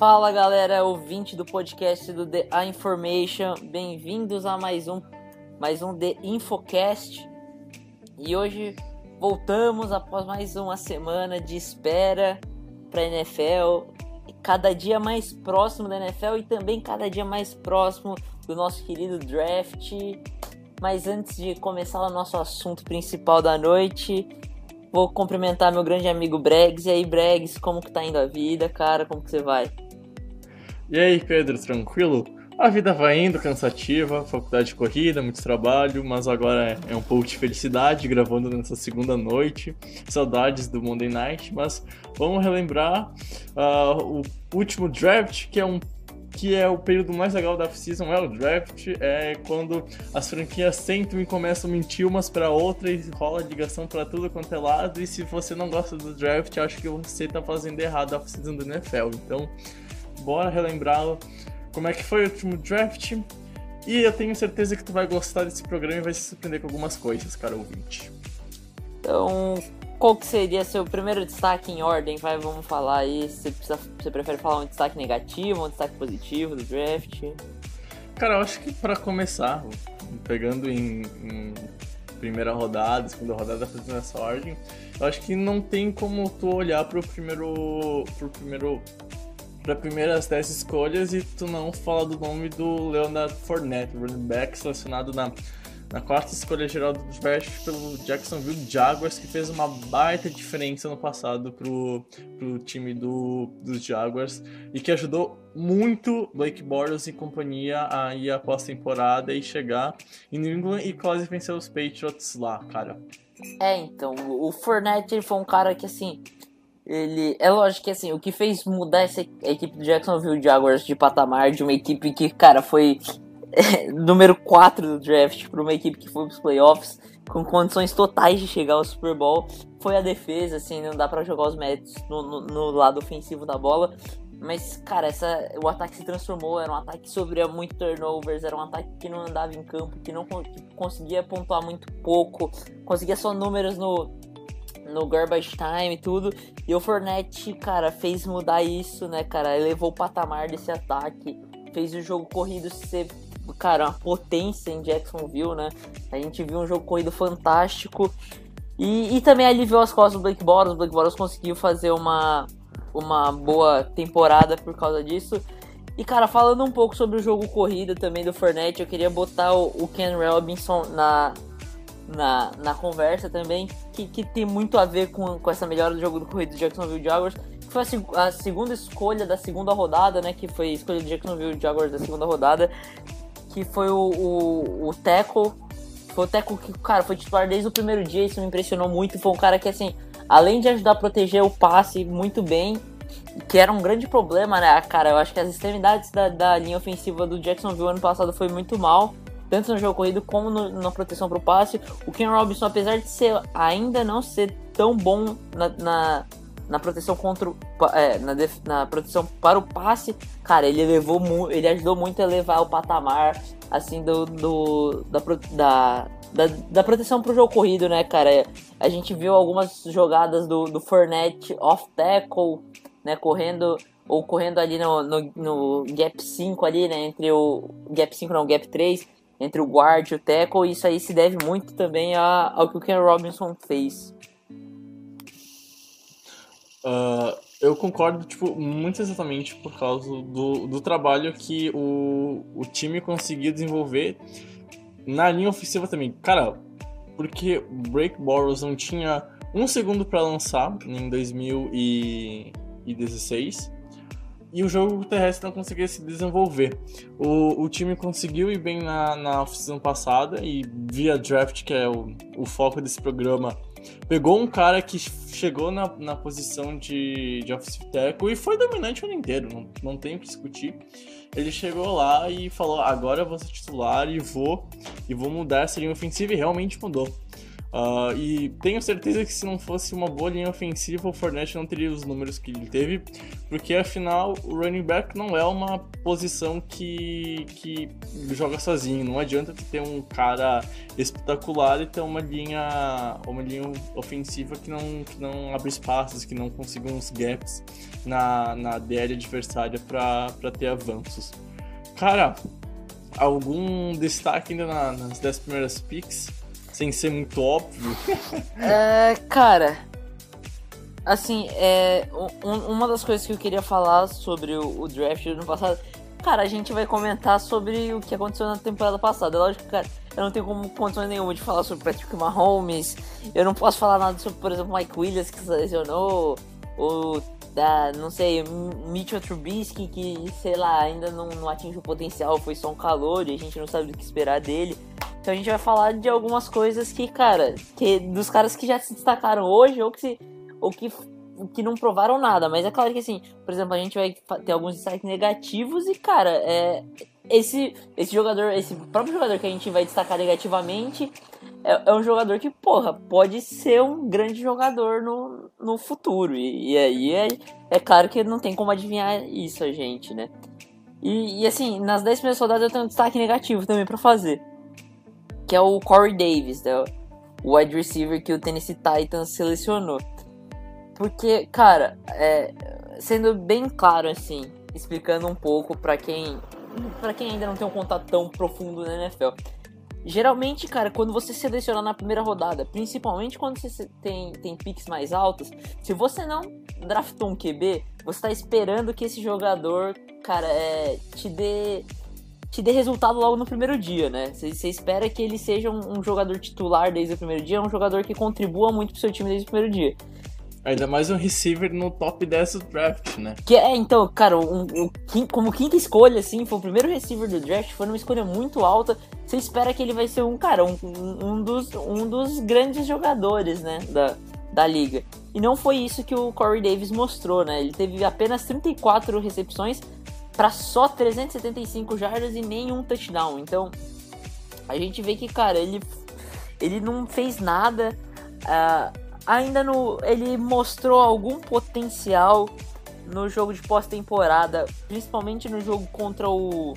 Fala galera, ouvinte do podcast do The Information, bem-vindos a mais um, mais um The Infocast. E hoje voltamos após mais uma semana de espera para NFL, cada dia mais próximo da NFL e também cada dia mais próximo do nosso querido draft. Mas antes de começar o nosso assunto principal da noite, vou cumprimentar meu grande amigo Bregs. E aí, Bregs, como que tá indo a vida, cara? Como que você vai? E aí, Pedro, tranquilo? A vida vai indo, cansativa, faculdade de corrida, muito trabalho, mas agora é, é um pouco de felicidade gravando nessa segunda noite. Saudades do Monday Night, mas vamos relembrar uh, o último draft, que é um que é o período mais legal da off-season, é o draft, é quando as franquias sentam e começam a mentir umas para outras e rola ligação para tudo quanto é lado, e se você não gosta do draft, acho que você tá fazendo errado a off-season do NFL. Então, bora relembrar como é que foi o último draft, e eu tenho certeza que tu vai gostar desse programa e vai se surpreender com algumas coisas, cara ouvinte. Então, qual que seria seu primeiro destaque em ordem? Vai, vamos falar aí. Você, precisa, você prefere falar um destaque negativo, um destaque positivo do draft? Cara, eu acho que para começar, pegando em, em, primeira rodada, segunda rodada, fazendo essa ordem, eu acho que não tem como tu olhar pro primeiro. pro primeiro. Para primeiras 10 escolhas e tu não falar do nome do Leonard Fournette, running back selecionado na na quarta escolha geral do draft pelo Jacksonville Jaguars, que fez uma baita diferença no passado pro, pro time do, dos Jaguars e que ajudou muito Blake Bortles e companhia a ir após temporada e chegar em New England e quase vencer os Patriots lá, cara. É, então, o Fournette ele foi um cara que assim, ele é lógico que assim, o que fez mudar essa equipe do Jacksonville Jaguars de patamar de uma equipe que, cara, foi número 4 do draft para uma equipe que foi para os playoffs com condições totais de chegar ao Super Bowl foi a defesa, assim, não dá para jogar os méritos no, no, no, lado ofensivo da bola. Mas, cara, essa, o ataque se transformou, era um ataque que sofria muito turnovers, era um ataque que não andava em campo, que não que conseguia pontuar muito pouco, conseguia só números no, no garbage time e tudo. E o Fournette, cara, fez mudar isso, né, cara? Elevou o patamar desse ataque, fez o jogo corrido ser cara, uma potência em Jacksonville, né? A gente viu um jogo corrido fantástico. E, e também aliviou as costas do Blake Bortles. O Blake Bortles conseguiu fazer uma, uma boa temporada por causa disso. E, cara, falando um pouco sobre o jogo corrido também do Fournette, eu queria botar o, o Ken Robinson na, na, na conversa também, que, que tem muito a ver com, com essa melhora do jogo do corrido do Jacksonville Jaguars. Que foi a, a segunda escolha da segunda rodada, né? Que foi a escolha do Jacksonville Jaguars da segunda rodada que foi o, o, o Teco. Foi o Teco que, cara, foi titular desde o primeiro dia, isso me impressionou muito. Foi um cara que, assim, além de ajudar a proteger o passe muito bem, que era um grande problema, né, cara? Eu acho que as extremidades da, da linha ofensiva do Jacksonville ano passado foi muito mal, tanto no jogo corrido como no, na proteção para o passe. O Ken Robinson, apesar de ser ainda não ser tão bom na, na na proteção contra é, na, def, na, proteção para o passe, cara, ele levou ele ajudou muito a levar o patamar assim do, do da, da, da, da proteção para o jogo corrido, né, cara? A gente viu algumas jogadas do, do Fournette off tackle, né, correndo ou correndo ali no, no, no gap 5 ali, né, entre o gap 5 não, gap 3, entre o guard e o tackle, isso aí se deve muito também a, ao que o Ken Robinson fez. Uh, eu concordo, tipo, muito exatamente por causa do, do trabalho que o, o time conseguiu desenvolver na linha ofensiva também. Cara, porque Break Boros não tinha um segundo para lançar em 2016 e o jogo terrestre não conseguia se desenvolver. O, o time conseguiu ir bem na, na off-season passada e via draft, que é o, o foco desse programa, pegou um cara que chegou na, na posição de, de offensive tackle e foi dominante o ano inteiro, não, não tem o que discutir. Ele chegou lá e falou: agora eu vou ser titular e vou, e vou mudar essa linha ofensiva e realmente mudou. Uh, e tenho certeza que se não fosse uma boa linha ofensiva, o Fournette não teria os números que ele teve, porque afinal o running back não é uma posição que, que joga sozinho. Não adianta ter um cara espetacular e ter uma linha, uma linha ofensiva que não, que não abre espaços, que não consiga uns gaps na, na DL adversária para ter avanços. Cara, algum destaque ainda na, nas 10 primeiras picks? Sem ser muito óbvio. é, cara, assim, é, um, uma das coisas que eu queria falar sobre o, o, draft do ano passado, cara, a gente vai comentar sobre o que aconteceu na temporada passada. É lógico, cara, eu não tenho como condições nenhuma de falar sobre Patrick Mahomes, eu não posso falar nada sobre, por exemplo, Mike Williams que se lesionou, ou da, não sei, Mitchell Trubisky que, sei lá, ainda não, não atinge o potencial, foi só um calor e a gente não sabe o que esperar dele. Então a gente vai falar de algumas coisas que, cara, que dos caras que já se destacaram hoje ou que se, ou que que não provaram nada, mas é claro que assim, por exemplo, a gente vai ter alguns destaques negativos e, cara, é esse esse jogador, esse próprio jogador que a gente vai destacar negativamente é, é um jogador que, porra, pode ser um grande jogador no, no futuro. E, e aí é, é claro que não tem como adivinhar isso a gente, né? E, e assim, nas 10 primeiras rodadas eu tenho um destaque negativo também para fazer que é o Corey Davis, né? o wide receiver que o Tennessee Titans selecionou. Porque, cara, é, sendo bem claro assim, explicando um pouco para quem para quem ainda não tem um contato tão profundo na NFL. Geralmente, cara, quando você seleciona na primeira rodada, principalmente quando você tem, tem picks mais altos, se você não draftou um QB, você está esperando que esse jogador, cara, é, te dê te dê resultado logo no primeiro dia, né? Você espera que ele seja um, um, jogador titular desde o primeiro dia, um jogador que contribua muito pro seu time desde o primeiro dia. Ainda mais um receiver no top 10 do draft, né? Que é, então, cara, um, um, como quinta escolha, assim, foi o primeiro receiver do draft, foi uma escolha muito alta. Você espera que ele vai ser um, cara, um, um, dos, um dos grandes jogadores, né, da, da liga. E não foi isso que o Corey Davis mostrou, né? Ele teve apenas 34 recepções, para só 375 jardas e nenhum touchdown. Então, a gente vê que, cara, ele, ele não fez nada. Uh, ainda no, ele mostrou algum potencial no jogo de pós-temporada, principalmente no jogo contra o,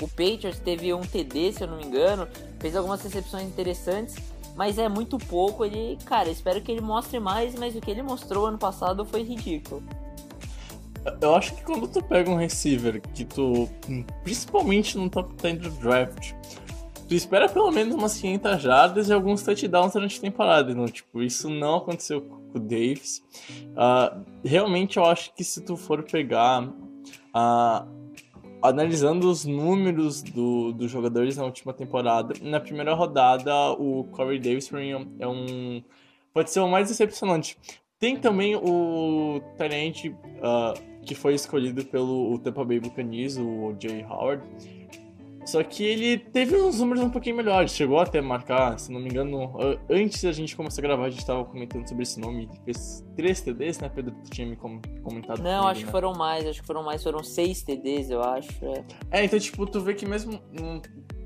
o Patriots. Teve um TD, se eu não me engano, fez algumas recepções interessantes, mas é muito pouco. Ele, cara, espero que ele mostre mais, mas o que ele mostrou ano passado foi ridículo. Eu acho que quando tu pega um receiver que tu, principalmente no top 10 do draft, tu espera pelo menos umas 500 jardas e alguns touchdowns durante a temporada. Então, tipo, isso não aconteceu com o Davis. Uh, realmente eu acho que se tu for pegar, uh, analisando os números do, dos jogadores na última temporada, na primeira rodada o Corey Davis é um pode ser o mais decepcionante. Tem também o Tenente uh, que foi escolhido pelo Tampa Bay Buccaneers, o Jay Howard. Só que ele teve uns números um pouquinho melhores, chegou até a marcar, se não me engano, antes da gente começar a gravar, a gente estava comentando sobre esse nome, ele fez três TDs, né, Pedro? Tu tinha me comentado. Não, comigo, acho né? que foram mais, acho que foram mais, foram seis TDs, eu acho. É, é então, tipo, tu vê que mesmo. Hum,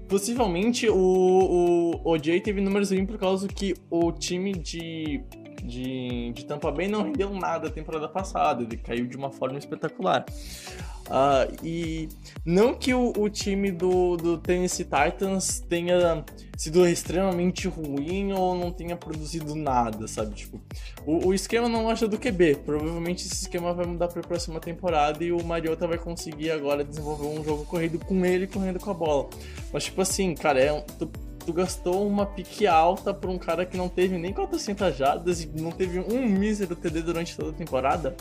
possivelmente o, o OJ teve números ruins por causa que o time de de, de Tampa Bay não rendeu nada a temporada passada, ele caiu de uma forma espetacular. Uh, e não que o, o, time do, do Tennessee Titans tenha sido extremamente ruim ou não tenha produzido nada, sabe? Tipo, o, o esquema não acha do QB. Provavelmente esse esquema vai mudar para a próxima temporada e o Mariota vai conseguir agora desenvolver um jogo corrido com ele correndo com a bola. Mas, tipo assim, cara, é um, tu tu gastou uma pique alta por um cara que não teve nem 400 jardas e não teve um mísero TD durante toda a temporada,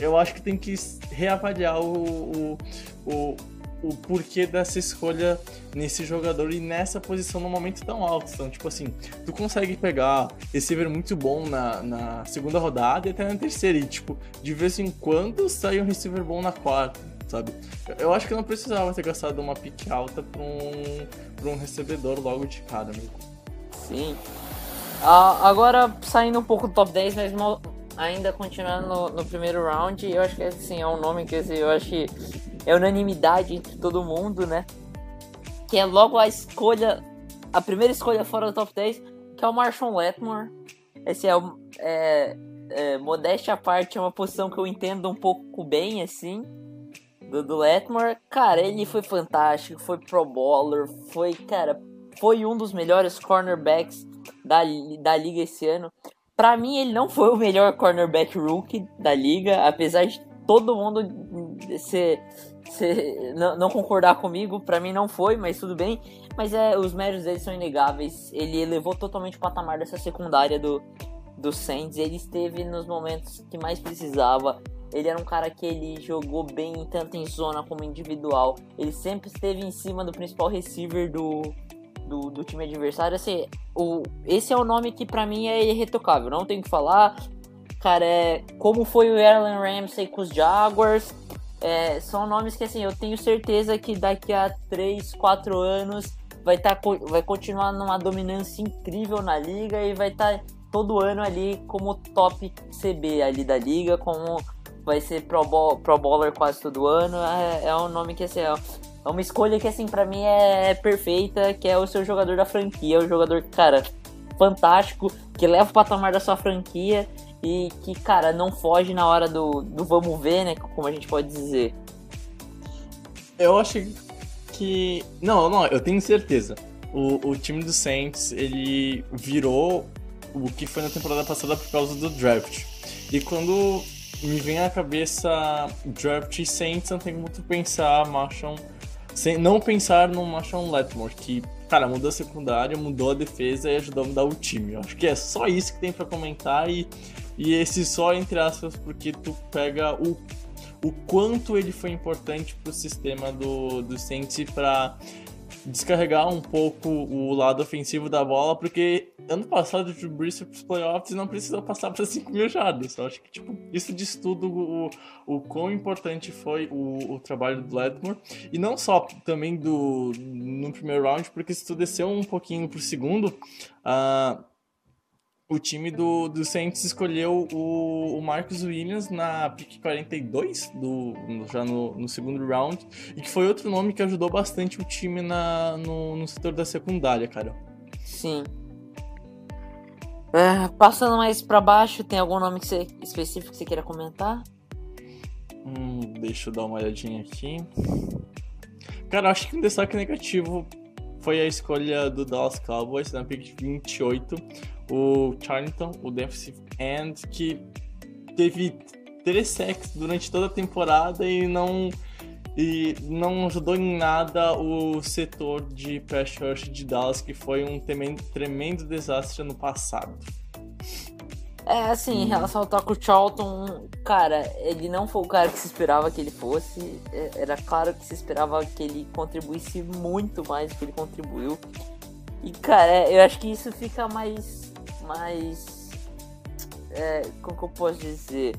eu acho que tem que reavaliar o, o, o, o porquê dessa escolha nesse jogador e nessa posição no momento tão alto. Então, tipo assim, tu consegue pegar receiver muito bom na, na segunda rodada e até na terceira, e tipo, de vez em quando sai um receiver bom na quarta sabe? Eu acho que não precisava ter gastado uma pique alta pra um, pra um recebedor logo de cara, amigo. Sim. Ah, agora, saindo um pouco do top 10, mas ainda continuando no, no, primeiro round, eu acho que assim, é um nome que assim, eu acho que é unanimidade entre todo mundo, né? Que é logo a escolha, a primeira escolha fora do top 10, que que é o Marshall Letmore. Esse é, o, é, é, modéstia à parte, é uma posição que eu entendo um pouco bem, assim, do, do Letmore. Cara, ele foi fantástico, foi pro bowler, foi, cara, foi um dos melhores cornerbacks da, da liga esse ano. Para mim, ele não foi o melhor cornerback rookie da liga, apesar de todo mundo ser, ser não, não, concordar comigo. Para mim, não foi, mas tudo bem. Mas é, os méritos dele são inegáveis. Ele elevou totalmente o patamar dessa secundária do, do Saints. Ele esteve nos momentos que mais precisava. Ele era um cara que ele jogou bem tanto em zona como individual. Ele sempre esteve em cima do principal receiver do, do, do time adversário. Assim, o, esse é o nome que para mim é irretocável, não tem que falar. Cara, é como foi o Allen Ramsey com os Jaguars. É, são nomes que assim, eu tenho certeza que daqui a 3, 4 anos vai, tá, vai continuar numa dominância incrível na liga e vai estar tá todo ano ali como top CB ali da liga, como vai ser pro, pro bowler quase todo ano. É, é um nome que assim, é, é uma escolha que, assim, para mim é perfeita, que é o seu jogador da franquia, o jogador, cara, fantástico, que leva o patamar da sua franquia e que, cara, não foge na hora do, do vamos ver, né? Como a gente pode dizer. Eu acho que. Não, não, eu tenho certeza. O, o time do Saints, ele virou o que foi na temporada passada por causa do draft. E quando me vem à cabeça draft Saints, não tem muito pensar, Marshall sem não pensar no Marshawn Letmore, que, cara, mudou a secundária, mudou a defesa e ajudou a mudar o time. Eu acho que é só isso que tem para comentar e, e esse só entre aspas, porque tu pega o, o quanto ele foi importante pro sistema do, do Saints para descarregar um pouco o lado ofensivo da bola, porque ano passado o Drew Brees foi pros playoffs não precisou passar para 5 mil jardas. Eu acho que tipo, isso diz tudo o, o quão importante foi o, o trabalho do Ledmore. E não só também do no primeiro round, porque se tu desceu um pouquinho pro segundo, uh, o time do, do Saints escolheu o, o Marcus Williams na pick 42, do, já no, no, segundo round, e que foi outro nome que ajudou bastante o time na, no, no setor da secundária, cara. Sim. É, passando mais para baixo, tem algum nome que você, específico que você queira comentar? Hum, deixa eu dar uma olhadinha aqui. Cara, acho que um destaque negativo foi a escolha do Dallas Cowboys na pick 28 o Charlton, o defensive end, que teve três sacks durante toda a temporada e não e não ajudou em nada o setor de pass rush de Dallas, que foi um tremendo, tremendo desastre no passado. É, assim, em relação ao Taco Charlton, cara, ele não foi o cara que se esperava que ele fosse. É, era claro que se esperava que ele contribuísse muito mais do que ele contribuiu. E, cara, eu acho que isso fica mais mais. É, como que eu posso dizer?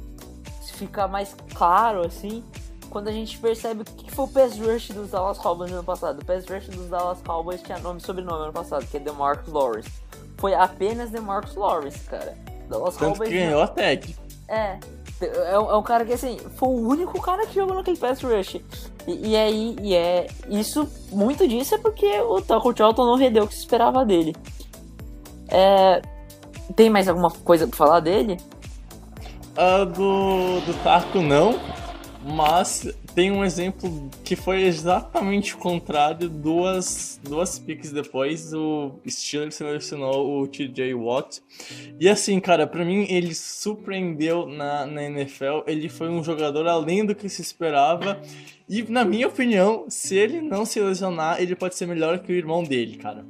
Fica mais claro assim quando a gente percebe o que foi o pass rush dos Dallas Cowboys no ano passado. O pass rush dos Dallas Cowboys tinha nome e sobrenome no ano passado, que é DeMarcus Lawrence. Foi apenas DeMarcus Lawrence, cara. Dallas Tanto Cowboys. Que ganhou a tag. É. É, é um cara que assim, foi o único cara que jogou naquele pass rush. E, e aí, e é. Isso, muito disso é porque o Taco Charlton não rendeu o que se esperava dele. É, tem mais alguma coisa pra falar dele? Uh, do, do não, mas tem um exemplo que foi exatamente o contrário. Duas, duas picks depois, o Steelers selecionou o TJ Watt. E assim, cara, para mim ele surpreendeu na, na NFL. Ele foi um jogador além do que se esperava. E na minha opinião, se ele não se lesionar, ele pode ser melhor que o irmão dele, cara.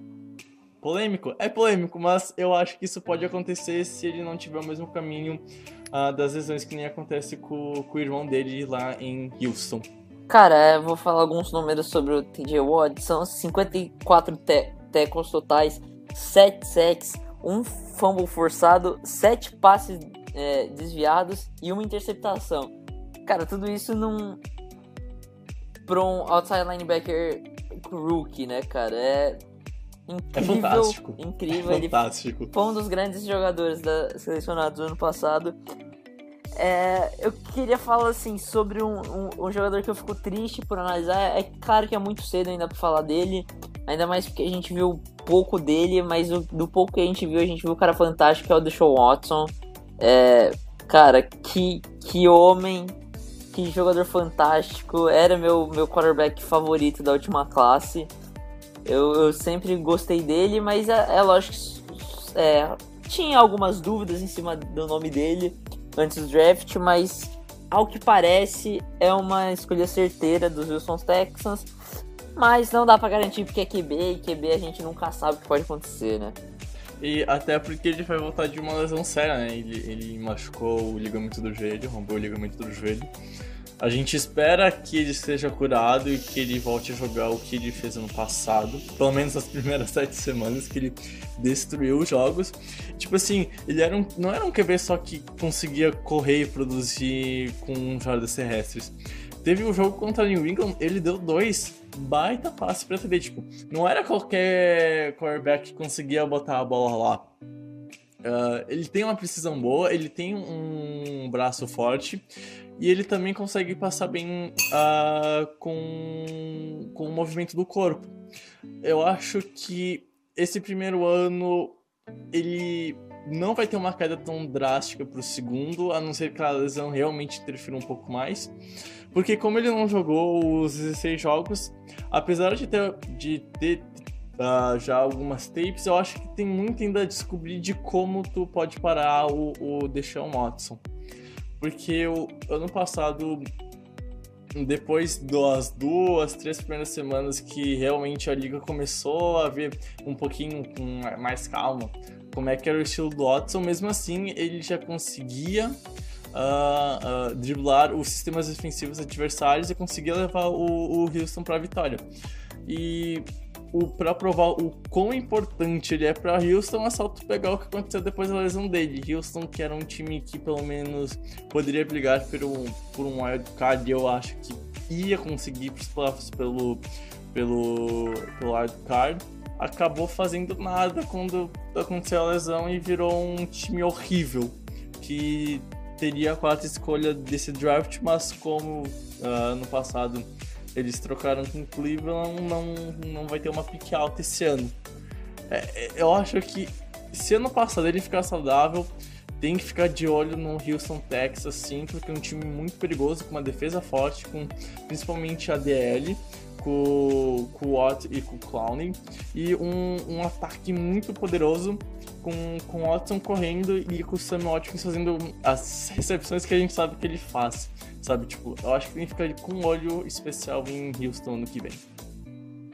Polêmico? É polêmico, mas eu acho que isso pode acontecer se ele não tiver o mesmo caminho uh, das lesões que nem acontece com, com o irmão dele lá em Houston. Cara, eu vou falar alguns números sobre o TJ Watt. São 54 te tackles totais, 7 sacks, um fumble forçado, 7 passes é, desviados e uma interceptação. Cara, tudo isso num. Pra um outside linebacker rookie, né, cara? É incrível. É fantástico. Incrível. É fantástico. Ele foi um dos grandes jogadores da, selecionados do ano passado. É, eu queria falar assim sobre um, um, um, jogador que eu fico triste por analisar. É claro que é muito cedo ainda para falar dele, ainda mais porque a gente viu pouco dele, mas o, do pouco que a gente viu, a gente viu o cara fantástico que é o Deshaun Watson. É, cara, que, que homem, que jogador fantástico. Era meu, meu quarterback favorito da última classe. Eu, eu sempre gostei dele, mas é, é lógico que é, tinha algumas dúvidas em cima do nome dele antes do draft, mas ao que parece é uma escolha certeira dos Wilson Texans. Mas não dá para garantir porque é QB e QB a gente nunca sabe o que pode acontecer, né? E até porque ele vai voltar de uma lesão séria, né? Ele, ele machucou o ligamento do joelho, rompeu o ligamento do joelho. A gente espera que ele seja curado e que ele volte a jogar o que ele fez ano passado. Pelo menos nas primeiras sete semanas que ele destruiu os jogos. Tipo assim, ele era um, não era um QB só que conseguia correr e produzir com jardas terrestres. Teve um jogo contra New England, ele deu dois baita passe pra TD. Tipo, não era qualquer quarterback que conseguia botar a bola lá. Uh, ele tem uma precisão boa, ele tem um braço forte e ele também consegue passar bem uh, com, com o movimento do corpo. Eu acho que esse primeiro ano ele não vai ter uma queda tão drástica para o segundo, a não ser que a lesão realmente interfira um pouco mais. Porque como ele não jogou os 16 jogos, apesar de ter, de ter uh, já algumas tapes, eu acho que tem muito ainda a descobrir de como tu pode parar o, o Deshaun Watson. Porque o ano passado, depois das duas, três primeiras semanas que realmente a liga começou a ver um pouquinho com mais calma como é que era o estilo do Watson, mesmo assim ele já conseguia uh, uh, driblar os sistemas defensivos adversários e conseguia levar o, o Houston para a vitória. E para provar o quão importante ele é para Houston, é só tu pegar o que aconteceu depois da lesão dele. Houston, que era um time que pelo menos poderia brigar por um, por um wild card, eu acho que ia conseguir os playoffs pelo, pelo, pelo wild card, acabou fazendo nada quando aconteceu a lesão e virou um time horrível. Que teria a quarta escolha desse draft, mas como uh, ano passado eles trocaram com Cleveland, não, não vai ter uma pique alta esse ano. É, é, eu acho que se ano passado ele ficar saudável, tem que ficar de olho no Houston Texas, sim, porque é um time muito perigoso, com uma defesa forte, com principalmente a DL com, com o Watt e com o Clowney. E um, um ataque muito poderoso com, com o Watson correndo e com o Sam Watkins fazendo as recepções que a gente sabe que ele faz. Sabe, tipo, eu acho que tem que ficar com um olho especial em Houston no que vem.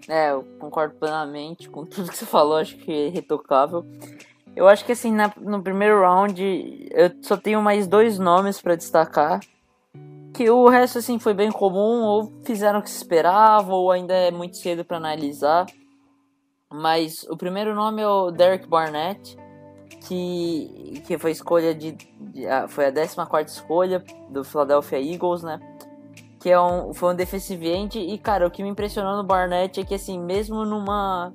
É, eu concordo plenamente com tudo que você falou, acho que é retocável. Eu acho que assim, na, no primeiro round, eu só tenho mais dois nomes para destacar que o resto assim foi bem comum, ou fizeram o que se esperava, ou ainda é muito cedo para analisar. Mas o primeiro nome é o Derek Barnett, que, que foi escolha de, de foi a 14 escolha do Philadelphia Eagles, né? Que é um, foi um defensive end e cara, o que me impressionou no Barnett é que assim, mesmo numa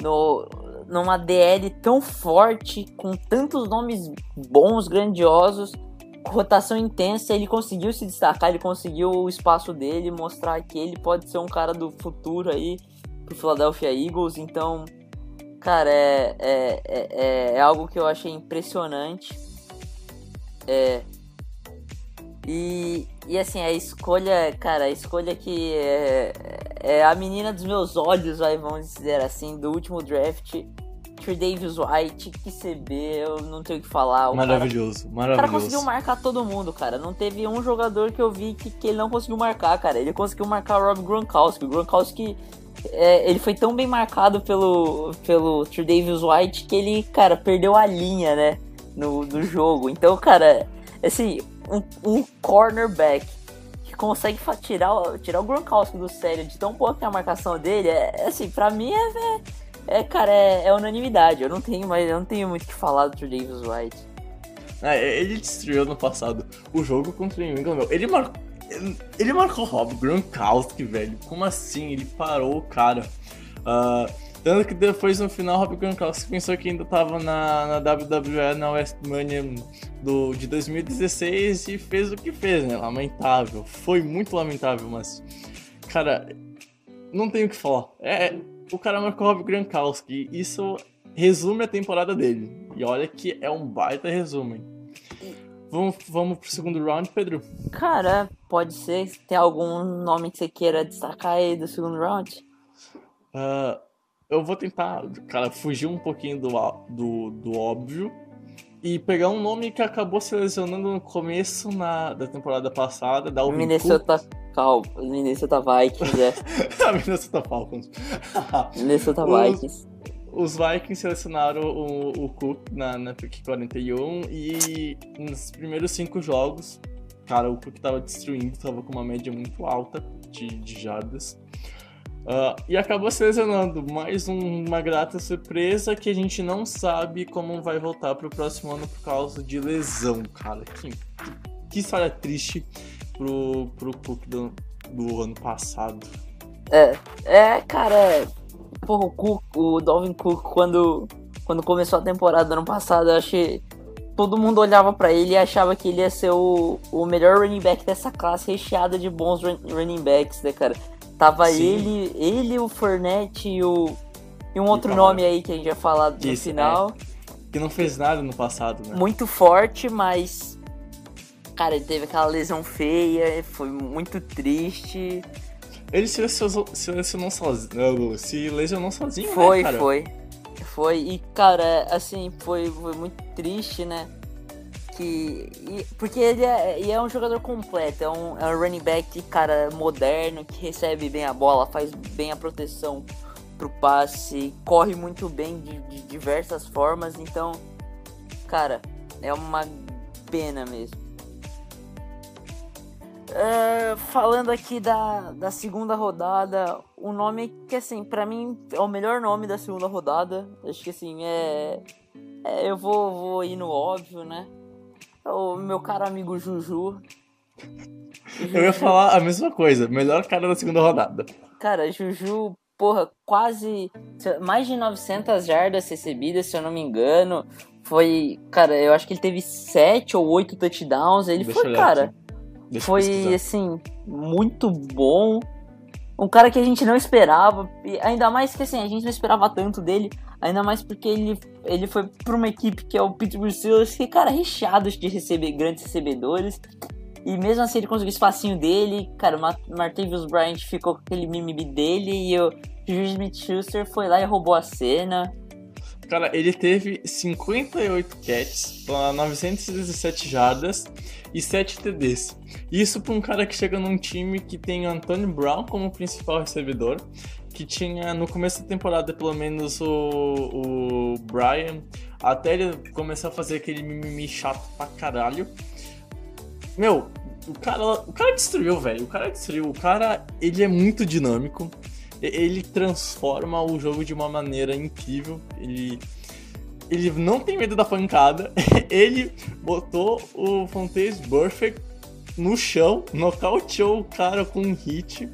no, numa DL tão forte, com tantos nomes bons, grandiosos, rotação intensa, ele conseguiu se destacar, ele conseguiu o espaço dele, mostrar que ele pode ser um cara do futuro aí pro Philadelphia Eagles. Então, cara, é, é, é, é algo que eu achei impressionante. É, e, e assim, a escolha, cara, a escolha que é, é a menina dos meus olhos, vai, vamos dizer assim, do último draft Trey Davis White, que CB, eu não tenho o que falar. O maravilhoso, cara, maravilhoso. O cara conseguiu marcar todo mundo, cara. Não teve um jogador que eu vi que, que ele não conseguiu marcar, cara. Ele conseguiu marcar o Rob Gronkowski. O Gronkowski, é, ele foi tão bem marcado pelo, pelo Trey Davis White que ele, cara, perdeu a linha, né, no, no jogo. Então, cara, assim, um, um cornerback que consegue tirar, tirar o Gronkowski do sério de tão pouco que é a marcação dele, é, assim, pra mim é, é é, cara, é, é, unanimidade. Eu não tenho mais, eu não tenho muito o que falar do Davis White. É, ele destruiu no passado o jogo contra o New England. Ele marcou, ele marcou Rob Gronkowski, velho. Como assim? Ele parou o cara. Uh, tanto que depois no final, Rob Gronkowski pensou que ainda tava na, na WWE, na Westmania do, de 2016 e fez o que fez, né? Lamentável. Foi muito lamentável, mas. Cara, não tenho o que falar. É, o cara marcou Rob Gronkowski. Isso resume a temporada dele. E olha que é um baita resumo. Vamos, vamos pro segundo round, Pedro? Cara, pode ser. Tem algum nome que você queira destacar aí do segundo round? Uh, eu vou tentar, cara, fugir um pouquinho do, do, do óbvio e pegar um nome que acabou se lesionando no começo na, da temporada passada, da Minnesota Cal, Minnesota Vikings, é. Minnesota Falcons. Minnesota Vikings. Os, os Vikings selecionaram o, o Cook na, na pick 41 e nos primeiros cinco jogos, cara, o Cook tava destruindo, tava com uma média muito alta de, de jardas. Uh, e acabou se lesionando. Mais um, uma grata surpresa que a gente não sabe como vai voltar pro próximo ano por causa de lesão, cara. Que, que história triste pro, pro Cook do, do ano passado. É, é, cara, porra, o Cook, o Dalvin Cook, quando, quando começou a temporada ano passado, eu achei. Todo mundo olhava para ele e achava que ele ia ser o, o melhor running back dessa classe recheada de bons running backs, né, cara? Tava Sim. ele, ele, o Fournette e o. E um outro e nome aí que a gente ia falar no Isso, final. É. Que não fez nada no passado, né? Muito forte, mas. Cara, ele teve aquela lesão feia, foi muito triste. Ele se lesionou, se lesionou sozinho. Se lesionou sozinho, foi, né, cara? Foi, foi. E, cara, assim, foi, foi muito triste, né? que. E, porque ele é, ele é um jogador completo, é um, é um running back, cara, moderno, que recebe bem a bola, faz bem a proteção pro passe, corre muito bem de, de diversas formas, então, cara, é uma pena mesmo. Uh, falando aqui da, da segunda rodada, o um nome que, assim, para mim é o melhor nome da segunda rodada. Acho que, assim, é. é eu vou, vou ir no óbvio, né? o meu caro amigo Juju. Eu ia falar a mesma coisa, melhor cara da segunda rodada. Cara, Juju, porra, quase mais de 900 jardas recebidas, se eu não me engano. Foi, cara, eu acho que ele teve 7 ou 8 touchdowns. Ele Deixa foi, cara, foi assim, muito bom. Um cara que a gente não esperava, ainda mais que assim, a gente não esperava tanto dele. Ainda mais porque ele, ele foi para uma equipe que é o Pittsburgh Steelers, que, cara, recheados de receber grandes recebedores. E mesmo assim ele conseguiu o espacinho dele. Cara, o Martavius Bryant ficou com aquele mimimi dele e o Juju Smith-Schuster foi lá e roubou a cena. Cara, ele teve 58 catches para 917 jardas e 7 TDs. Isso para um cara que chega num time que tem o Antonio Brown como principal recebedor, que tinha no começo da temporada pelo menos o, o Brian, até ele começar a fazer aquele mimimi chato pra caralho. Meu, o cara, o cara destruiu, velho. O cara destruiu. O cara, ele é muito dinâmico. Ele transforma o jogo de uma maneira incrível. Ele ele não tem medo da pancada. ele botou o Fontaine Perfect no chão, nocauteou o cara com um hit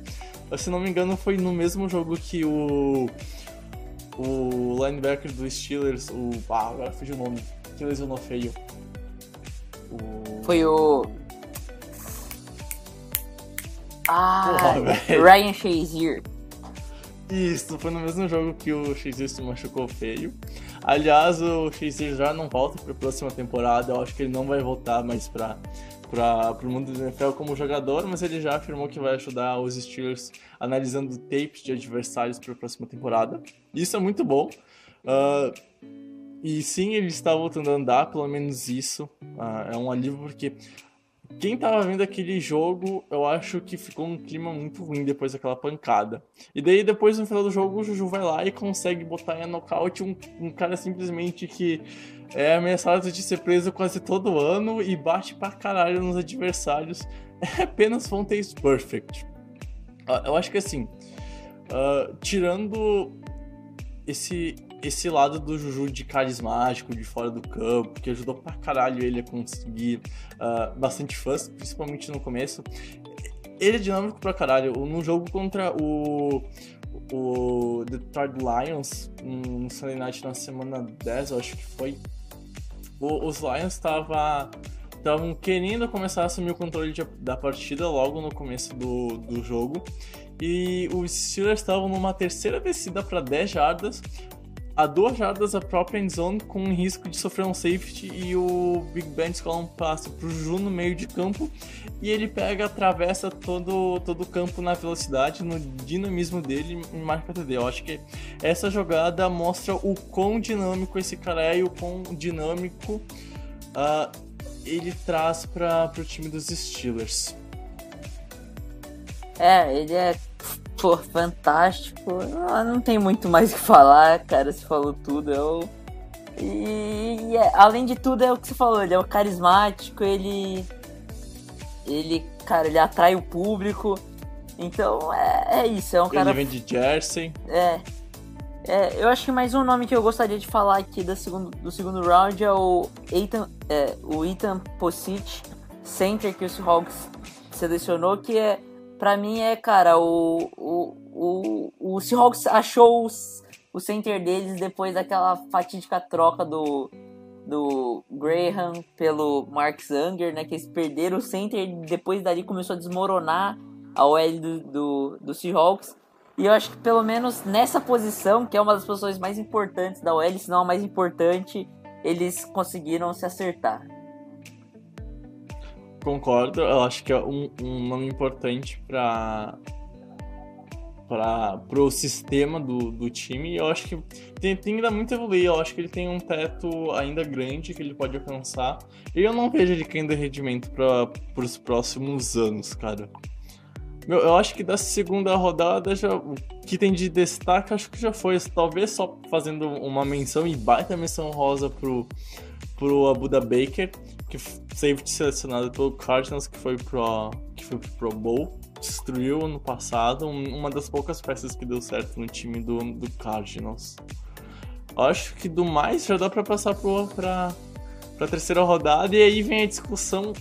se não me engano, foi no mesmo jogo que o. O linebacker dos Steelers, o. Ah, agora fugiu o nome. Que lesionou feio. O... Foi o. Ah, Porra, Ryan Shazier. Isso, foi no mesmo jogo que o Shazier se machucou feio. Aliás, o Shazier já não volta para a próxima temporada. Eu acho que ele não vai voltar mais para para o mundo do NFL como jogador, mas ele já afirmou que vai ajudar os Steelers analisando tapes de adversários para a próxima temporada. Isso é muito bom. Uh, e sim, ele está voltando a andar, pelo menos isso. Uh, é um alívio porque quem estava vendo aquele jogo, eu acho que ficou um clima muito ruim depois daquela pancada. E daí, depois no final do jogo, o Juju vai lá e consegue botar em nocaute um, um cara simplesmente que é ameaçado de ser preso quase todo ano e bate pra caralho nos adversários. É apenas Fontaines Perfect. Uh, eu acho que assim, uh, tirando esse, esse lado do Juju de carismático, de fora do campo, que ajudou pra caralho ele a conseguir uh, bastante fãs, principalmente no começo. Ele é dinâmico pra caralho. No jogo contra o, o Detroit Lions, no Sunday Night na semana 10, eu acho que foi, o, os Lions tava estavam querendo começar a assumir o controle de, da partida logo no começo do, do jogo. E os Steelers estavam numa terceira descida para 10 jardas, a duas jardas da própria endzone com risco de sofrer um safety e o Big Ben escola um passe pro Ju no meio de campo e ele pega, atravessa todo, todo o campo na velocidade, no dinamismo dele e marca TD. Eu acho que essa jogada mostra o quão dinâmico esse cara é e o quão dinâmico uh, ele traz para o time dos Steelers. É, ele é pô, fantástico. Não, não tem muito mais o que falar, cara. Você falou tudo. Eu... E, e é, além de tudo, é o que você falou. Ele é um carismático, ele. Ele, cara, ele atrai o público. Então é, é isso. É um cara. Ele vem de Jersey. É. É, eu acho que mais um nome que eu gostaria de falar aqui do segundo, do segundo round é o Ethan, é, o Ethan Posic, center que o Seahawks selecionou, que é Pra mim é, cara, o, o, o, o Seahawks achou os, o center deles depois daquela fatídica troca do, do Graham pelo Mark Zanger, né? Que eles perderam o center e depois dali começou a desmoronar a OL do, do, do Seahawks. E eu acho que pelo menos nessa posição, que é uma das posições mais importantes da OL, se não a mais importante, eles conseguiram se acertar. Concordo, eu acho que é um, um nome importante para para o sistema do, do time. Eu acho que tem, tem ainda muito a evoluir. Eu acho que ele tem um teto ainda grande que ele pode alcançar. E eu não vejo ele caindo rendimento para os próximos anos, cara. Meu, eu acho que da segunda rodada já, o que tem de destaque acho que já foi. Talvez só fazendo uma menção e baita menção rosa pro, pro Abuda Baker que safety selecionado pelo Cardinals, que foi pro, que foi pro Bowl, destruiu ano passado, uma das poucas peças que deu certo no time do, do Cardinals. Acho que do mais já dá para passar pro, pra, pra terceira rodada, e aí vem a discussão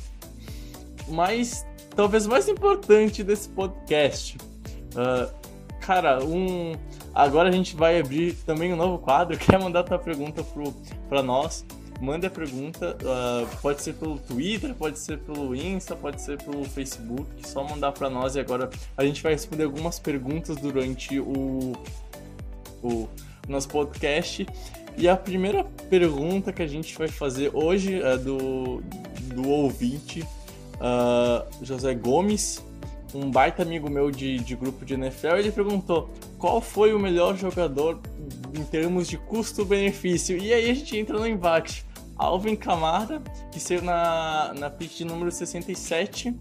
mais, talvez mais importante desse podcast. Uh, cara, um. Agora a gente vai abrir também um novo quadro. Quer mandar tua pergunta pro, pra nós? Manda a pergunta. Uh, pode ser pelo Twitter, pode ser pelo Insta, pode ser pelo Facebook. Só mandar para nós e agora a gente vai responder algumas perguntas durante o, o nosso podcast. E a primeira pergunta que a gente vai fazer hoje é do, do ouvinte uh, José Gomes, um baita amigo meu de, de grupo de NFL. Ele perguntou qual foi o melhor jogador em termos de custo-benefício. E aí a gente entra no embate. Alvin Kamara, que saiu na, na pick de número 67,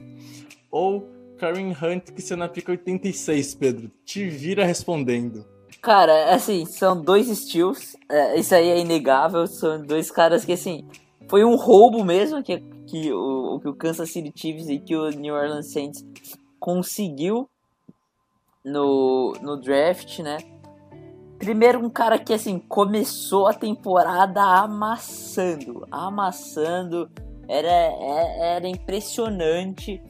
ou Karen Hunt, que saiu na pick 86, Pedro? Te vira respondendo. Cara, assim, são dois estilos, é, isso aí é inegável, são dois caras que, assim, foi um roubo mesmo que, que, o, que o Kansas City Chiefs e que o New Orleans Saints conseguiu no, no draft, né? Primeiro, um cara que assim começou a temporada amassando, amassando. Era, é, era impressionante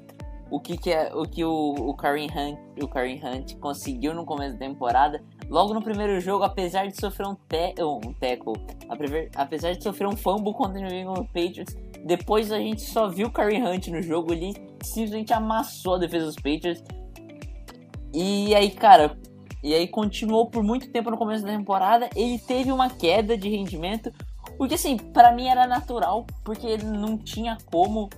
o que, que, é, o, que o, o, Kareem Hunt, o Kareem Hunt conseguiu no começo da temporada. Logo no primeiro jogo, apesar de sofrer um, te, um tackle, apesar de sofrer um fumble contra o New England Patriots, depois a gente só viu o Kareem Hunt no jogo, ele simplesmente amassou a defesa dos Patriots. E aí, cara, e aí continuou por muito tempo no começo da temporada. Ele teve uma queda de rendimento, o que assim, para mim era natural, porque ele não tinha como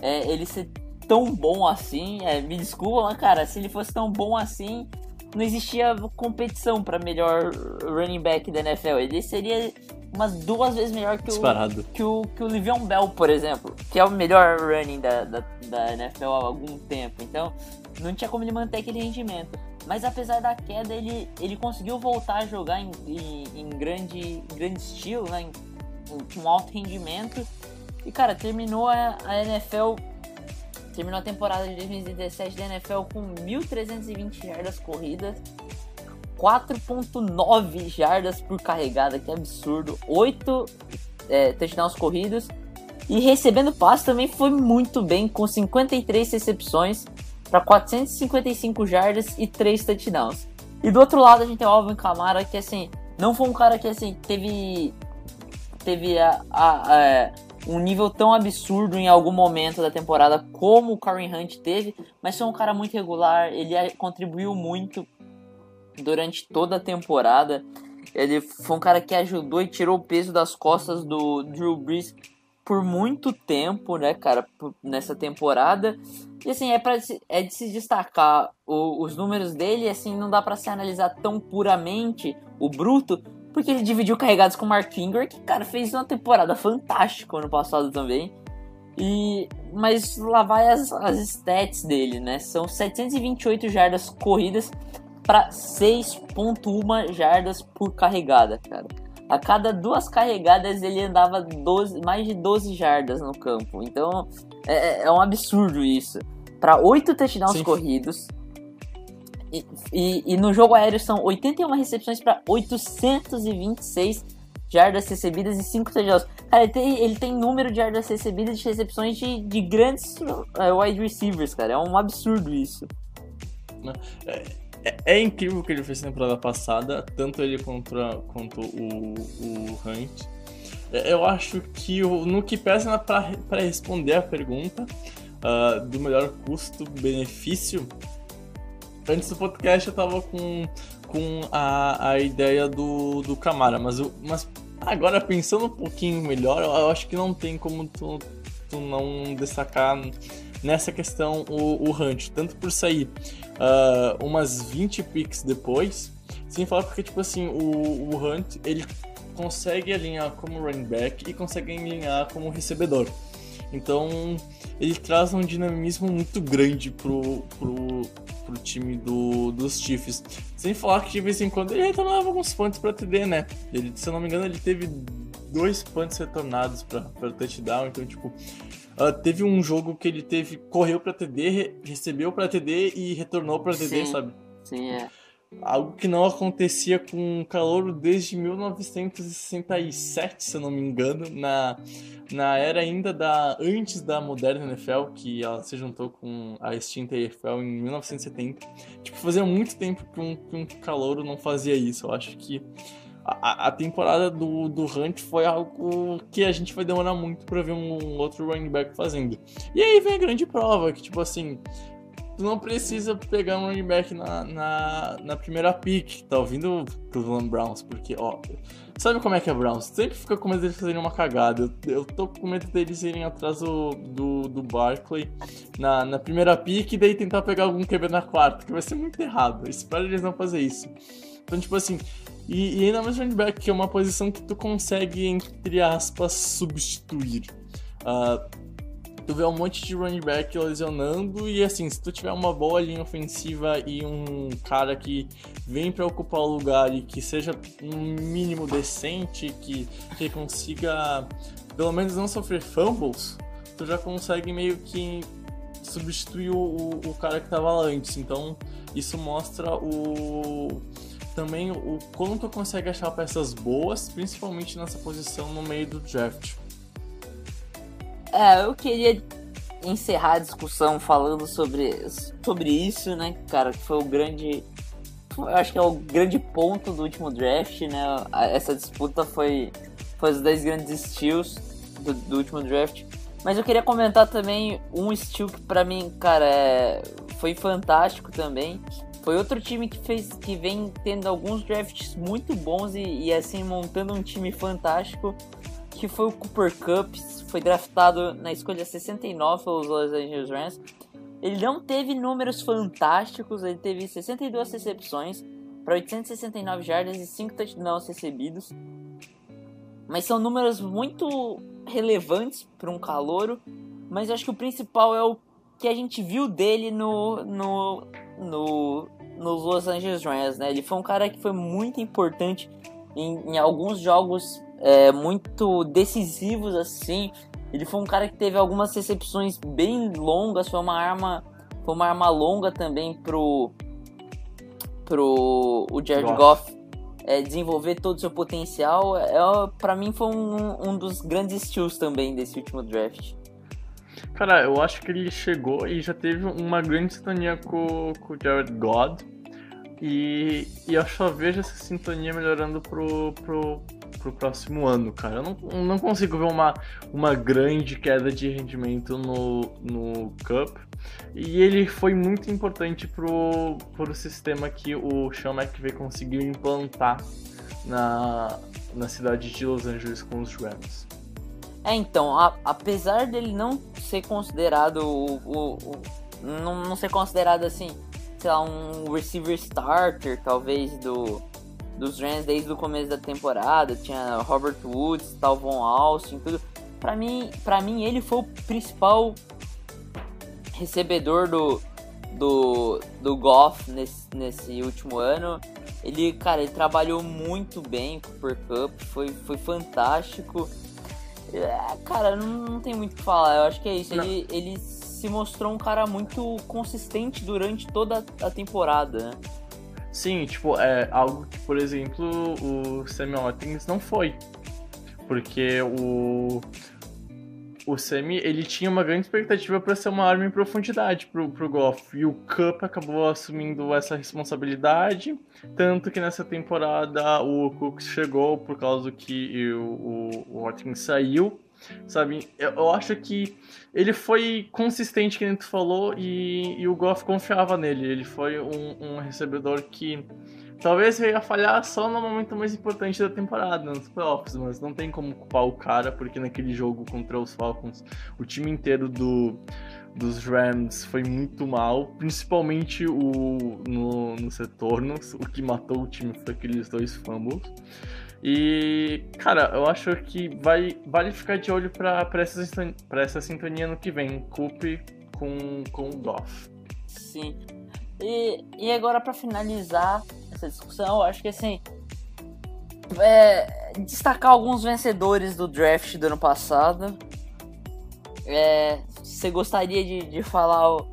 é, ele ser tão bom assim. É, me desculpa, mas cara, se ele fosse tão bom assim, não existia competição para melhor running back da NFL. Ele seria umas duas vezes melhor que o, que o, que o Livion Bell, por exemplo, que é o melhor running da, da, da NFL há algum tempo. Então, não tinha como ele manter aquele rendimento. Mas apesar da queda, ele, ele conseguiu voltar a jogar em, em, em grande, em grande estilo, né? Em, com alto rendimento. E cara, terminou a, a NFL. Terminou a temporada de 2017 da NFL com 1.320 jardas corridas, 4.9 jardas por carregada, que absurdo, 8 é, touchdowns corridos. E recebendo passe também foi muito bem, com 53 recepções, para 455 jardas e 3 touchdowns. E do outro lado a gente tem o Alvin Kamara, que assim, não foi um cara que assim, teve teve a, a, a, um nível tão absurdo em algum momento da temporada como o Karen Hunt teve, mas foi um cara muito regular, ele contribuiu muito durante toda a temporada. Ele foi um cara que ajudou e tirou o peso das costas do Drew Brees por muito tempo, né, cara, nessa temporada. E assim, é, pra, é de se destacar o, os números dele, assim, não dá para se analisar tão puramente o bruto, porque ele dividiu carregados com o Mark Ingram, que, cara, fez uma temporada fantástica ano passado também. E, mas lá vai as, as stats dele, né? São 728 jardas corridas para 6.1 jardas por carregada, cara. A cada duas carregadas ele andava 12, mais de 12 jardas no campo. Então é, é um absurdo isso. Para 8 touchdowns Sim. corridos, e, e, e, no jogo aéreo são 81 recepções para 826 jardas recebidas e 5 touchdowns. Cara, ele tem, ele tem número de jardas recebidas e de recepções de, de grandes uh, wide receivers, cara. É um absurdo isso. É, é, é, incrível o que ele fez na temporada passada, tanto ele contra, quanto o, o Hunt. É, eu acho que no que pesa para responder a pergunta uh, do melhor custo-benefício, Antes do podcast eu tava com, com a, a ideia do, do Camara, mas, eu, mas agora pensando um pouquinho melhor, eu, eu acho que não tem como tu, tu não destacar nessa questão o, o Hunt, tanto por sair uh, umas 20 picks depois, sem falar porque, tipo assim, o, o Hunt, ele consegue alinhar como running back e consegue alinhar como recebedor. Então, ele traz um dinamismo muito grande pro, pro, pro time do, dos Chiefs. Sem falar que de vez em quando ele retornava alguns pontos para TD, né? Ele, se eu não me engano, ele teve dois punts retornados para touchdown, então, tipo, uh, teve um jogo que ele teve, correu para TD, re, recebeu para TD e retornou para TD, sabe? Sim, é. Algo que não acontecia com o Calouro desde 1967, se eu não me engano, na, na era ainda da antes da moderna NFL, que ela se juntou com a extinta EFL em 1970. Tipo, fazia muito tempo que um, que um Calouro não fazia isso. Eu acho que a, a temporada do, do Hunt foi algo que a gente vai demorar muito para ver um outro running back fazendo. E aí vem a grande prova, que tipo assim, tu não precisa pegar um running back na, na, na primeira pick, tá ouvindo Cleveland Browns, porque, ó, sabe como é que é Browns? Sempre fica com medo deles fazerem uma cagada. Eu, eu tô com medo deles irem atrás do, do, do Barkley na, na primeira pick e daí tentar pegar algum QB na quarta, que vai ser muito errado. Eu espero eles não fazer isso. Então, tipo assim, e, e ainda mais running back, que é uma posição que tu consegue, entre aspas, substituir. Uh, tu vê um monte de running back lesionando e assim, se tu tiver uma boa linha ofensiva e um cara que vem para ocupar o lugar e que seja um mínimo decente, que, que consiga pelo menos não sofrer fumbles, tu já consegue meio que substituir o, o cara que tava antes. Então, isso mostra o também o quanto consegue achar peças boas, principalmente nessa posição no meio do draft. É, eu queria encerrar a discussão falando sobre, sobre isso, né, cara, que foi o grande. Eu acho que é o grande ponto do último draft, né? Essa disputa foi, foi os dois grandes steals do, do último draft. Mas eu queria comentar também um steal que pra mim, cara, é, foi fantástico também. Foi outro time que fez que vem tendo alguns drafts muito bons e, e assim montando um time fantástico que foi o Cooper Cup, foi draftado na escolha 69 pelos Los Angeles Rams. Ele não teve números fantásticos, ele teve 62 recepções para 869 jardas e 5 touchdowns recebidos. Mas são números muito relevantes para um calouro, mas acho que o principal é o que a gente viu dele no, no, no, nos Los Angeles Rams, né? Ele foi um cara que foi muito importante em, em alguns jogos é, muito decisivos assim. Ele foi um cara que teve algumas recepções bem longas, foi uma arma, foi uma arma longa também pro pro o Jared Goff, Goff é, desenvolver todo o seu potencial. É, para mim foi um, um dos grandes steals também desse último draft. Cara, eu acho que ele chegou e já teve uma grande sintonia com, com o Jared God. E, e eu só vejo essa sintonia melhorando pro, pro, pro próximo ano, cara. Eu não, não consigo ver uma, uma grande queda de rendimento no, no Cup. E ele foi muito importante pro, pro sistema que o Sean McVay conseguiu implantar na, na cidade de Los Angeles com os Rams. É, então, a, apesar dele não ser considerado o, o, o não, não ser considerado assim, sei lá, um receiver starter, talvez, do, dos Rams desde o começo da temporada. Tinha Robert Woods, Talvon Austin, tudo. Pra mim, pra mim, ele foi o principal recebedor do, do, do Goff nesse, nesse último ano. Ele, cara, ele trabalhou muito bem com o Per Cup, foi, foi fantástico. É, cara, não, não tem muito o que falar. Eu acho que é isso. Ele, ele se mostrou um cara muito consistente durante toda a temporada, né? Sim, tipo, é algo que, por exemplo, o Sammy Watkins não foi. Porque o, o Semi, ele tinha uma grande expectativa para ser uma arma em profundidade pro, pro Goff. E o Cup acabou assumindo essa responsabilidade. Tanto que nessa temporada o Cooks chegou por causa que o, o, o Watkins saiu. Sabe, eu, eu, acho que ele foi consistente, que a gente falou, e, e o Goff confiava nele. Ele foi um, um recebedor que Talvez ele ia falhar só no momento mais importante da temporada, nos playoffs, mas não tem como culpar o cara, porque naquele jogo contra os Falcons, o time inteiro do, dos Rams foi muito mal, principalmente o, no, nos retornos. O que matou o time foi aqueles dois fumbles. E, cara, eu acho que vai, vale ficar de olho para essa, essa sintonia no que vem. Coupe com, com Goff. Sim. E, e agora, para finalizar, essa discussão. Eu acho que assim. É, destacar alguns vencedores do draft do ano passado. É, você gostaria de, de falar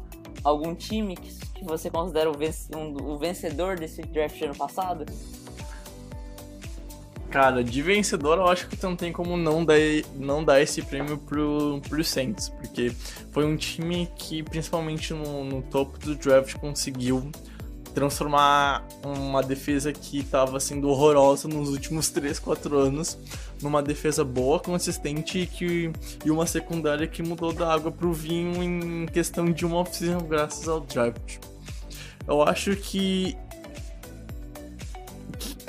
algum time que, que você considera o vencedor desse draft do ano passado? Cara, de vencedor eu acho que não tem como não dar, não dar esse prêmio pro, pro Saints, porque foi um time que, principalmente no, no topo do draft, conseguiu transformar uma defesa que estava sendo horrorosa nos últimos 3, 4 anos numa defesa boa, consistente e, que, e uma secundária que mudou da água para o vinho em questão de uma oficina graças ao draft. Eu acho que.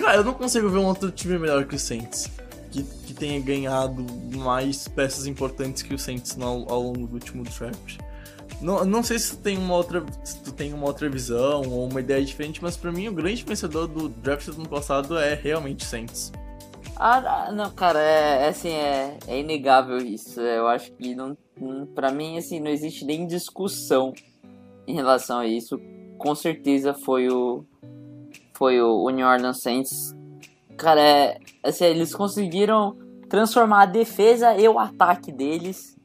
Cara, eu não consigo ver um outro time melhor que o Saints. Que, que tenha ganhado mais peças importantes que o Saints ao, ao longo do último draft. Não, não sei se tu tem uma outra, se tu tem uma outra visão ou uma ideia diferente, mas para mim o grande vencedor do draft do ano passado é realmente Saints. Ah, não, cara, é, é assim, é, é inegável isso. Eu acho que não, para mim assim não existe nem discussão em relação a isso. Com certeza foi o foi o, New Orleans Saints. Cara, é, assim, eles conseguiram transformar a defesa e o ataque deles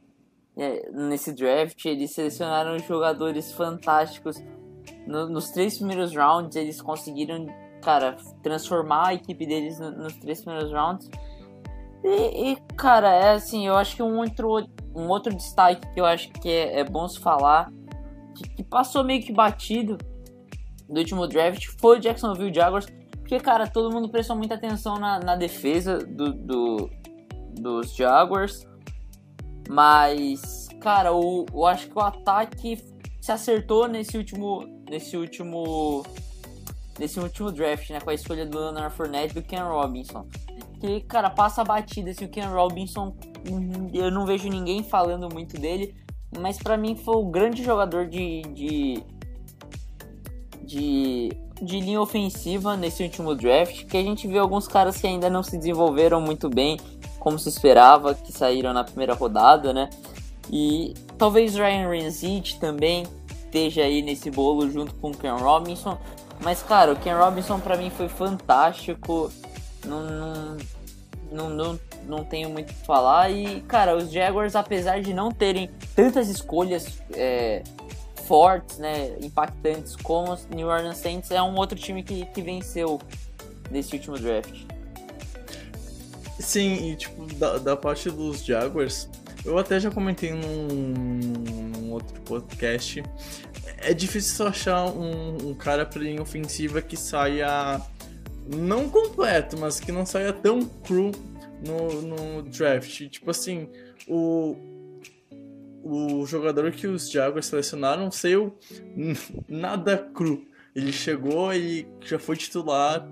é, nesse draft. Eles selecionaram jogadores fantásticos. No, nos três primeiros rounds, eles conseguiram, cara, transformar a equipe deles no, nos três primeiros rounds. E, e, cara, é assim, eu acho que um outro, um outro destaque que eu acho que é, é bom se falar, que, que, passou meio que batido do último draft, foi o Jacksonville Jaguars. Porque, cara, todo mundo prestou muita atenção na, na defesa do, do, dos Jaguars. Mas, cara, o, eu acho que o ataque se acertou nesse último. Nesse último. Nesse último draft, né? Com a escolha do Leonard Fournette e do Ken Robinson. Que, cara, passa a batida. Assim, o Ken Robinson, eu não vejo ninguém falando muito dele. Mas para mim foi o grande jogador de, de, de, de linha ofensiva nesse último draft. Que a gente vê alguns caras que ainda não se desenvolveram muito bem como se esperava, que saíram na primeira rodada, né? E talvez Ryan Renzic também esteja aí nesse bolo junto com o Ken Robinson. Mas, cara, o Ken Robinson para mim foi fantástico. Não, não, não, não, não tenho muito o que falar. E, cara, os Jaguars, apesar de não terem tantas escolhas é, fortes, né, impactantes como os New Orleans Saints, é um outro time que, que venceu nesse último draft. Sim, e tipo, da, da parte dos Jaguars, eu até já comentei num, num outro podcast. É difícil só achar um, um cara pra linha ofensiva que saia não completo, mas que não saia tão cru no, no draft. Tipo assim, o, o jogador que os Jaguars selecionaram saiu nada cru. Ele chegou e já foi titular,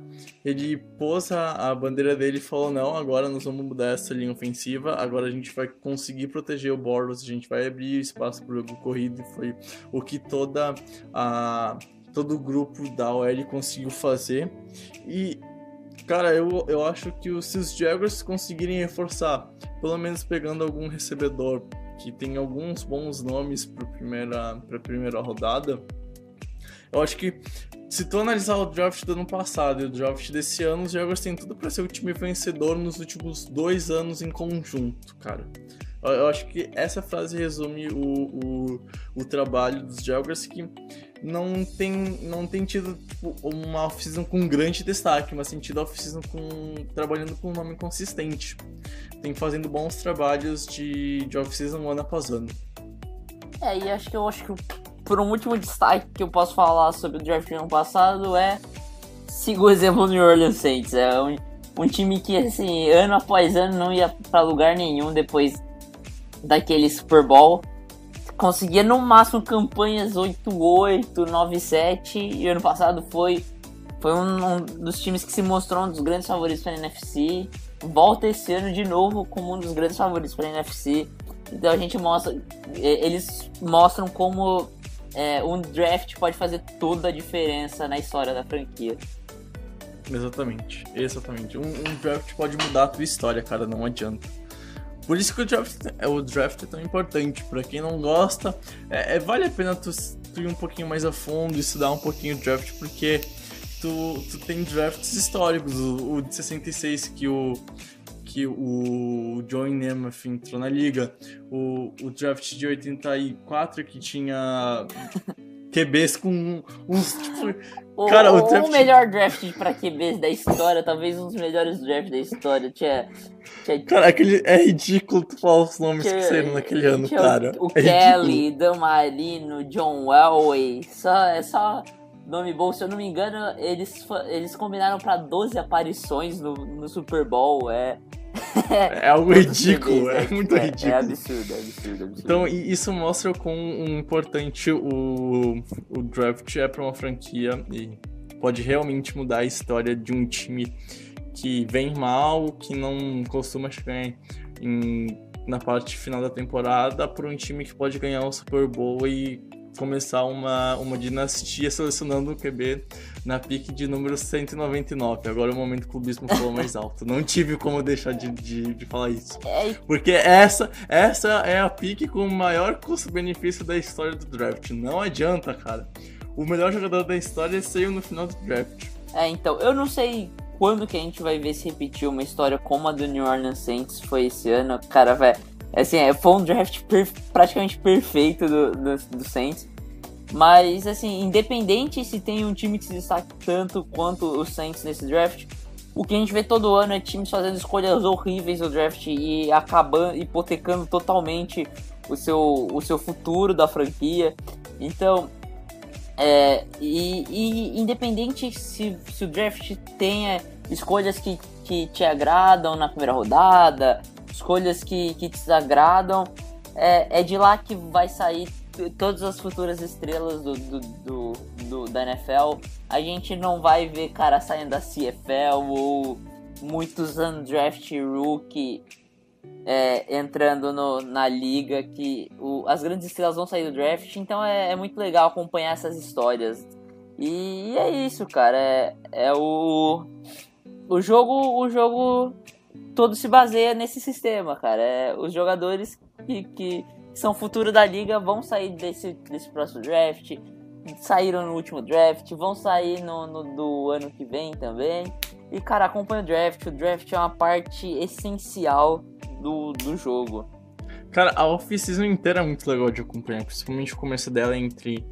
ele pôs a, a, bandeira dele e falou: Não, agora nós vamos mudar essa linha ofensiva, agora a gente vai conseguir proteger o Bortles, a gente vai abrir espaço para o jogo corrido. E foi o que toda a, todo o grupo da OL conseguiu fazer. E Cara, eu, eu acho que se os Jaguars conseguirem reforçar, pelo menos pegando algum recebedor que tem alguns bons nomes para primeira, a primeira rodada, eu acho que se tu analisar o draft do ano passado e o draft desse ano, os Jaguars têm tudo para ser o time vencedor nos últimos dois anos em conjunto, cara. Eu acho que essa frase resume o, o, o trabalho dos Jaguars que não tem, não tem tido tipo, uma off-season com grande destaque, mas tem tido off-season com, trabalhando com um nome consistente. Tem fazendo bons trabalhos de, de off-season ano após ano. É, e acho que eu acho que por um último destaque que eu posso falar sobre o draft do ano passado é siga o exemplo do New Orleans Saints. É um, um time que, assim, ano após ano não ia para lugar nenhum depois daquele Super Bowl. Conseguia no máximo campanhas 8-8, 9-7 e ano passado foi, foi um, um, dos times que se mostrou um dos grandes favoritos para a NFC. Volta esse ano de novo como um dos grandes favoritos para a NFC. Então a gente mostra, eles mostram como é, um draft pode fazer toda a diferença na história da franquia. Exatamente, exatamente. Um, um, draft pode mudar a tua história, cara, não adianta. Por isso que o draft, é, o draft é tão importante. Para quem não gosta, é, é, vale a pena tu, tu, ir um pouquinho mais a fundo, estudar um pouquinho o draft, porque tu, tu tem drafts históricos. O, o de 66 que o que o Joey Namath entrou na liga, o, o draft de 84 que tinha QBs com uns. Tipo, o, cara, o, draft... o melhor draft pra QBs da história, talvez um dos melhores drafts da história. Tinha. tinha... Cara, aquele, é ridículo tu falar os nomes tinha, que saíram naquele ano, cara. O, o é Kelly, Dan Marino, John Elway. Só, é só nome bom. Se eu não me engano, eles, eles combinaram pra 12 aparições no, no Super Bowl. É. é algo ridículo, é, é muito é, ridículo. É absurdo, é absurdo, absurdo. Então, isso mostra quão importante o, o draft é para uma franquia e pode realmente mudar a história de um time que vem mal, que não costuma chegar em, na parte final da temporada, para um time que pode ganhar um Super Bowl e começar uma, uma dinastia selecionando o QB na pique de número 199. Agora é o momento que o clubismo falou mais alto. Não tive como deixar de, de, de falar isso. É, Porque essa, essa é a pique com o maior custo-benefício da história do draft. Não adianta, cara. O melhor jogador da história saiu no final do draft. É, então, eu não sei quando que a gente vai ver se repetir uma história como a do New Orleans Saints foi esse ano. Cara, velho Assim, é, foi um draft per, praticamente perfeito do, do, do Saints. Mas, assim, independente se tem um time que se destaque tanto quanto o Saints nesse draft, o que a gente vê todo ano é times fazendo escolhas horríveis no draft e acabando, hipotecando totalmente o seu, o seu futuro da franquia. Então, é, e, e, independente se, se o draft tenha escolhas que, que te agradam na primeira rodada, escolhas que, que te desagradam, é, é de lá que vai sair todas as futuras estrelas do, do, do, do, da NFL. A gente não vai ver cara saindo da CFL ou muitos undraft rookie é, entrando no, na liga que o, as grandes estrelas vão sair do draft. Então é, é muito legal acompanhar essas histórias. E, e é isso, cara. É, é o o jogo o jogo todo se baseia nesse sistema, cara. É, os jogadores que, que são futuro da liga vão sair desse, desse próximo draft, saíram no último draft, vão sair no, no do ano que vem também. E, cara, acompanha o draft. O draft é uma parte essencial do, do jogo. Cara, a off-season inteira é muito legal de acompanhar, principalmente o começo dela entre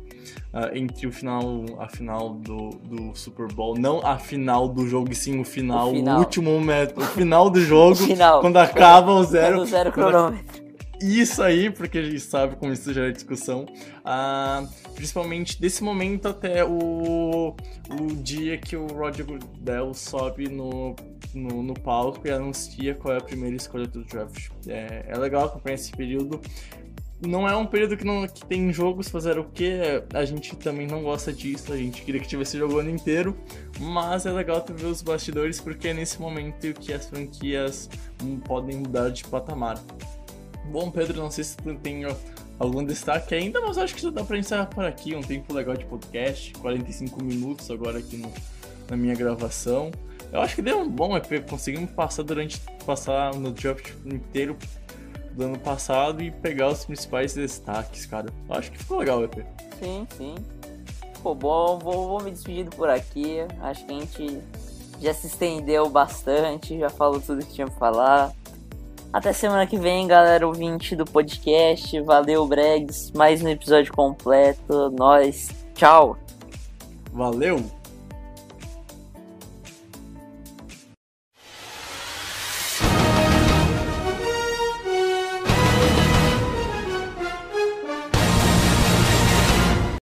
uh, entre o final, a final do, do Super Bowl, não a final do jogo, e sim o final, o, final. o último momento, o final do jogo, final. quando acaba o zero. Quando zero cronômetro. isso aí, porque a gente sabe como isso gera discussão. Ah, principalmente desse momento até o, o dia que o Roger Goodell sobe no, no, no, palco e anuncia qual é a primeira escolha do draft. É, é legal acompanhar esse período. Não é um período que, não, que tem jogos fazer o que a gente também não gosta disso, a gente queria que tivesse jogo o ano inteiro, mas é legal tu ver os bastidores porque é nesse momento que as franquias hum, podem mudar de patamar. Bom, Pedro, não sei se tu tem algum destaque ainda, mas acho que já dá pra encerrar por aqui. Um tempo legal de podcast, 45 minutos agora aqui no, na minha gravação. Eu acho que deu um bom EP, conseguimos passar durante passar no draft inteiro do ano passado e pegar os principais destaques, cara. Eu acho que ficou legal o EP. Sim, sim. Pô, bom, vou, vou me despedir por aqui. Acho que a gente já se estendeu bastante, já falou tudo que tinha pra falar. Até semana que vem, galera ouvinte do podcast. Valeu, Bregs. Mais um episódio completo. Nós. Tchau. Valeu.